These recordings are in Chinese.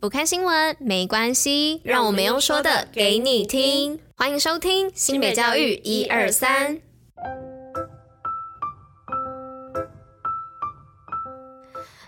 不看新闻没关系，让我没用说的给你听。欢迎收听新北教育一二三。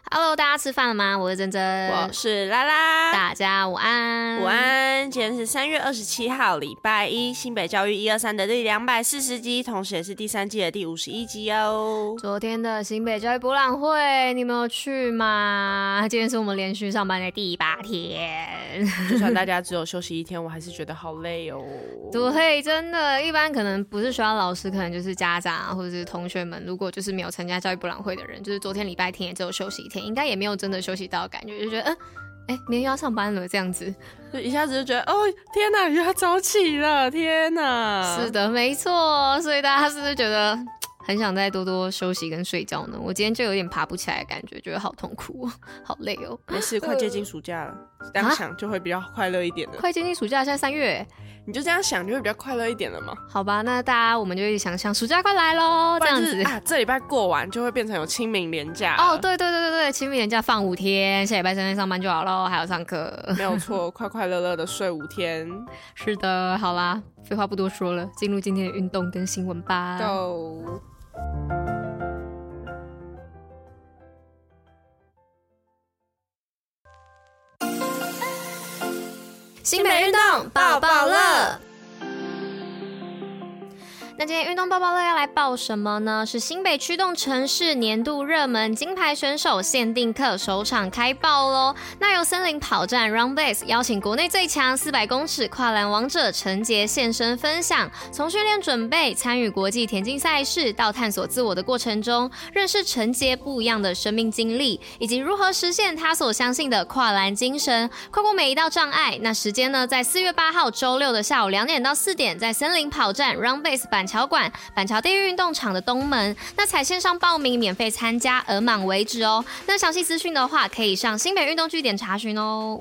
Hello，大家吃饭了吗？我是珍珍，我是拉拉，大家午安，午安。今天是三月二十七号，礼拜一，新北教育一二三的第两百四十集，同时也是第三季的第五十一集哦。昨天的新北教育博览会，你没有去吗？今天是我们连续上班的第八天，就算大家只有休息一天，我还是觉得好累哦。对，真的，一般可能不是学校老师，可能就是家长或者是同学们，如果就是没有参加教育博览会的人，就是昨天礼拜天也只有休息一天。应该也没有真的休息到，感觉就觉得，嗯，哎、欸，明天又要上班了，这样子，就一下子就觉得，哦，天哪，又要早起了，天哪！是的，没错，所以大家是不是觉得很想再多多休息跟睡觉呢？我今天就有点爬不起来的感觉，觉得好痛苦，好累哦。没事，快接近暑假了，这样想就会比较快乐一点的。快接近暑假，现在三月。你就这样想，就会比较快乐一点了嘛。好吧，那大家我们就一起想象，暑假快来喽，这样子啊，这礼拜过完就会变成有清明连假。哦，对对对对对，清明连假放五天，下礼拜三天上班就好喽，还要上课。没有错，快快乐乐的睡五天。是的，好啦，废话不多说了，进入今天的运动跟新闻吧。Go。新北运动抱抱乐。那今天运动爆爆乐要来报什么呢？是新北驱动城市年度热门金牌选手限定课首场开爆喽！那由森林跑站 Run Base 邀请国内最强四百公尺跨栏王者陈杰现身分享，从训练准备、参与国际田径赛事到探索自我的过程中，认识陈杰不一样的生命经历，以及如何实现他所相信的跨栏精神，跨过每一道障碍。那时间呢，在四月八号周六的下午两点到四点，在森林跑站 Run Base 版桥馆板桥地运动场的东门，那采线上报名，免费参加，额满为止哦。那详细资讯的话，可以上新北运动据点查询哦。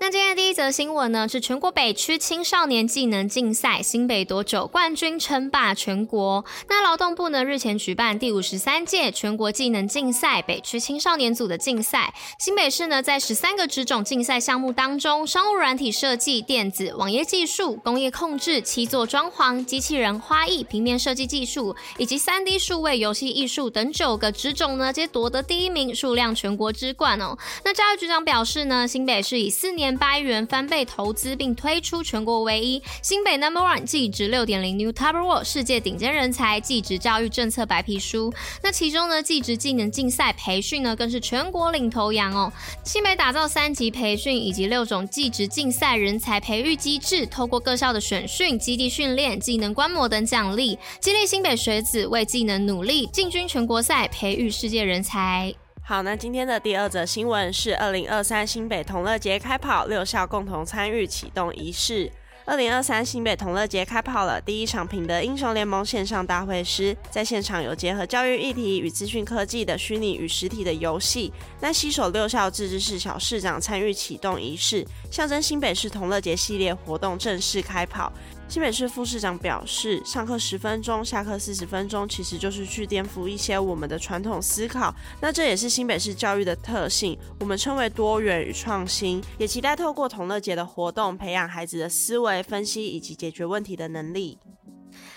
那今天的第一则新闻呢，是全国北区青少年技能竞赛，新北夺九冠军，称霸全国。那劳动部呢日前举办第五十三届全国技能竞赛北区青少年组的竞赛，新北市呢在十三个职种竞赛项目当中，商务软体设计、电子、网页技术、工业控制、七座装潢、机器人、花艺、平面设计技术以及三 D 数位游戏艺术等九个职种呢，皆夺得第一名，数量全国之冠哦。那教育局长表示呢，新北市以四年。八亿元翻倍投资，并推出全国唯一新北 Number One 技职六点零 New Taiwan World 世界顶尖人才技职教育政策白皮书。那其中呢，技职技能竞赛培训呢，更是全国领头羊哦。新北打造三级培训以及六种技职竞赛人才培育机制，透过各校的选训、基地训练、技能观摩等奖励，激励新北学子为技能努力，进军全国赛，培育世界人才。好，那今天的第二则新闻是二零二三新北同乐节开跑，六校共同参与启动仪式。二零二三新北同乐节开跑了，第一场品德英雄联盟线上大会师，在现场有结合教育议题与资讯科技的虚拟与实体的游戏。那西手六校自治市小市长参与启动仪式，象征新北市同乐节系列活动正式开跑。新北市副市长表示，上课十分钟，下课四十分钟，其实就是去颠覆一些我们的传统思考。那这也是新北市教育的特性，我们称为多元与创新，也期待透过同乐节的活动，培养孩子的思维、分析以及解决问题的能力。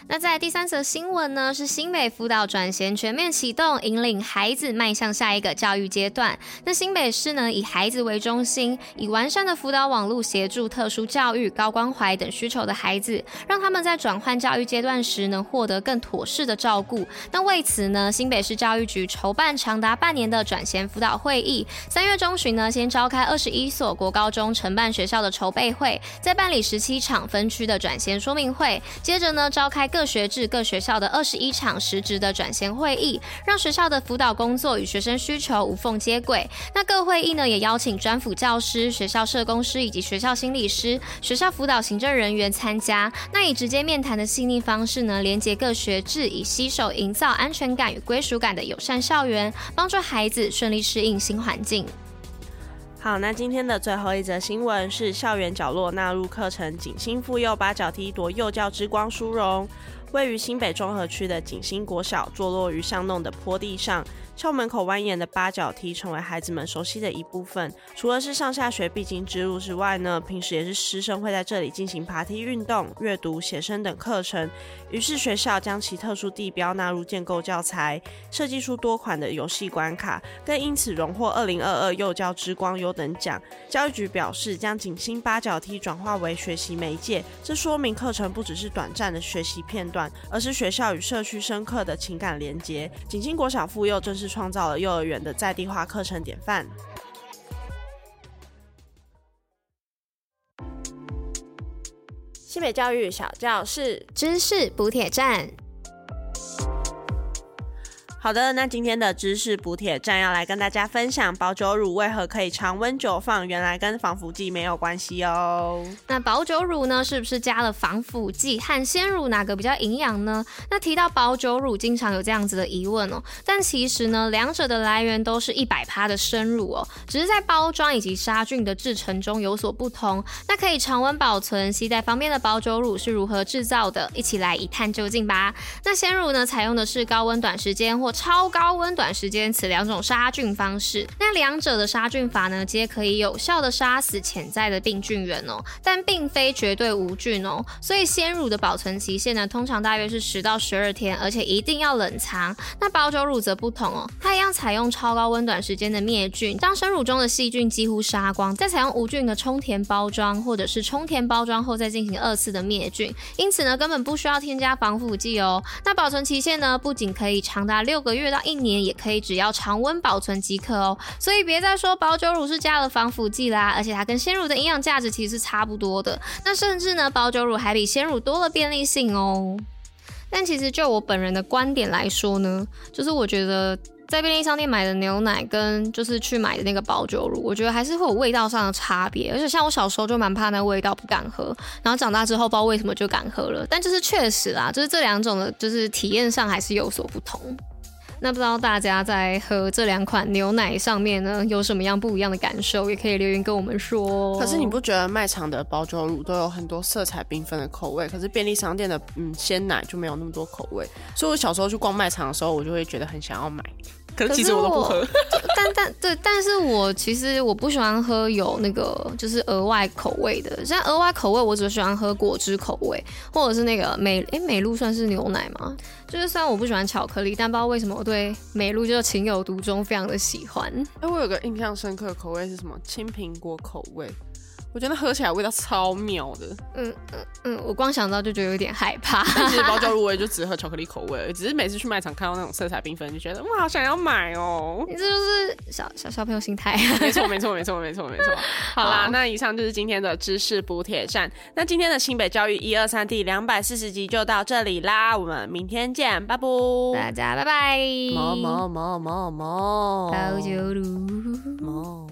那在第三则新闻呢，是新北辅导转衔全面启动，引领孩子迈向下一个教育阶段。那新北市呢，以孩子为中心，以完善的辅导网络协助特殊教育、高关怀等需求的孩子，让他们在转换教育阶段时能获得更妥适的照顾。那为此呢，新北市教育局筹办长达半年的转衔辅导会议。三月中旬呢，先召开二十一所国高中承办学校的筹备会，再办理十七场分区的转衔说明会，接着呢，召开各学制各学校的二十一场实质的转衔会议，让学校的辅导工作与学生需求无缝接轨。那各会议呢，也邀请专辅教师、学校社工师以及学校心理师、学校辅导行政人员参加。那以直接面谈的细腻方式呢，连接各学制，以携手营造安全感与归属感的友善校园，帮助孩子顺利适应新环境。好，那今天的最后一则新闻是校园角落纳入课程，锦星妇幼把脚踢夺幼教之光殊荣。位于新北中和区的景星国小，坐落于巷弄的坡地上。校门口蜿蜒的八角梯成为孩子们熟悉的一部分。除了是上下学必经之路之外呢，平时也是师生会在这里进行爬梯运动、阅读、写生等课程。于是学校将其特殊地标纳入建构教材，设计出多款的游戏关卡，更因此荣获二零二二幼教之光优等奖。教育局表示，将景星八角梯转化为学习媒介，这说明课程不只是短暂的学习片段，而是学校与社区深刻的情感连结。景星国小妇幼正式。创造了幼儿园的在地化课程典范。西北教育小教室，知识补铁站。好的，那今天的知识补铁站要来跟大家分享保酒乳为何可以常温久放，原来跟防腐剂没有关系哦。那保酒乳呢，是不是加了防腐剂？和鲜乳哪个比较营养呢？那提到保酒乳，经常有这样子的疑问哦。但其实呢，两者的来源都是一百趴的生乳哦，只是在包装以及杀菌的制成中有所不同。那可以常温保存、携带方便的保酒乳是如何制造的？一起来一探究竟吧。那鲜乳呢，采用的是高温短时间或超高温短时间此两种杀菌方式，那两者的杀菌法呢，皆可以有效的杀死潜在的病菌源哦，但并非绝对无菌哦。所以鲜乳的保存期限呢，通常大约是十到十二天，而且一定要冷藏。那保久乳则不同哦，它一样采用超高温短时间的灭菌，当生乳中的细菌几乎杀光，再采用无菌的充填包装，或者是充填包装后再进行二次的灭菌，因此呢，根本不需要添加防腐剂哦。那保存期限呢，不仅可以长达六个月到一年也可以，只要常温保存即可哦。所以别再说保酒乳是加了防腐剂啦，而且它跟鲜乳的营养价值其实是差不多的。那甚至呢，保酒乳还比鲜乳多了便利性哦。但其实就我本人的观点来说呢，就是我觉得在便利商店买的牛奶跟就是去买的那个保酒乳，我觉得还是会有味道上的差别。而且像我小时候就蛮怕那味道，不敢喝。然后长大之后不知道为什么就敢喝了。但就是确实啦，就是这两种的，就是体验上还是有所不同。那不知道大家在喝这两款牛奶上面呢，有什么样不一样的感受？也可以留言跟我们说。可是你不觉得卖场的包酒乳都有很多色彩缤纷的口味，可是便利商店的嗯鲜奶就没有那么多口味？所以我小时候去逛卖场的时候，我就会觉得很想要买。可是其实我都不喝，但但对，但是我其实我不喜欢喝有那个就是额外口味的，像额外口味我只喜欢喝果汁口味，或者是那个美诶美露算是牛奶吗？就是虽然我不喜欢巧克力，但不知道为什么我对美露就情有独钟，非常的喜欢。哎，我有个印象深刻的口味是什么？青苹果口味。我觉得喝起来味道超妙的，嗯嗯嗯，我光想到就觉得有点害怕。但其实保久乳我也就只喝巧克力口味，只是每次去卖场看到那种色彩缤纷，就觉得哇，好想要买哦。你这就是小小小朋友心态。没错没错没错没错没错。好啦，那以上就是今天的知识补铁站。那今天的新北教育一二三第两百四十集就到这里啦，我们明天见，拜拜。大家拜拜。么么么么么，保久乳。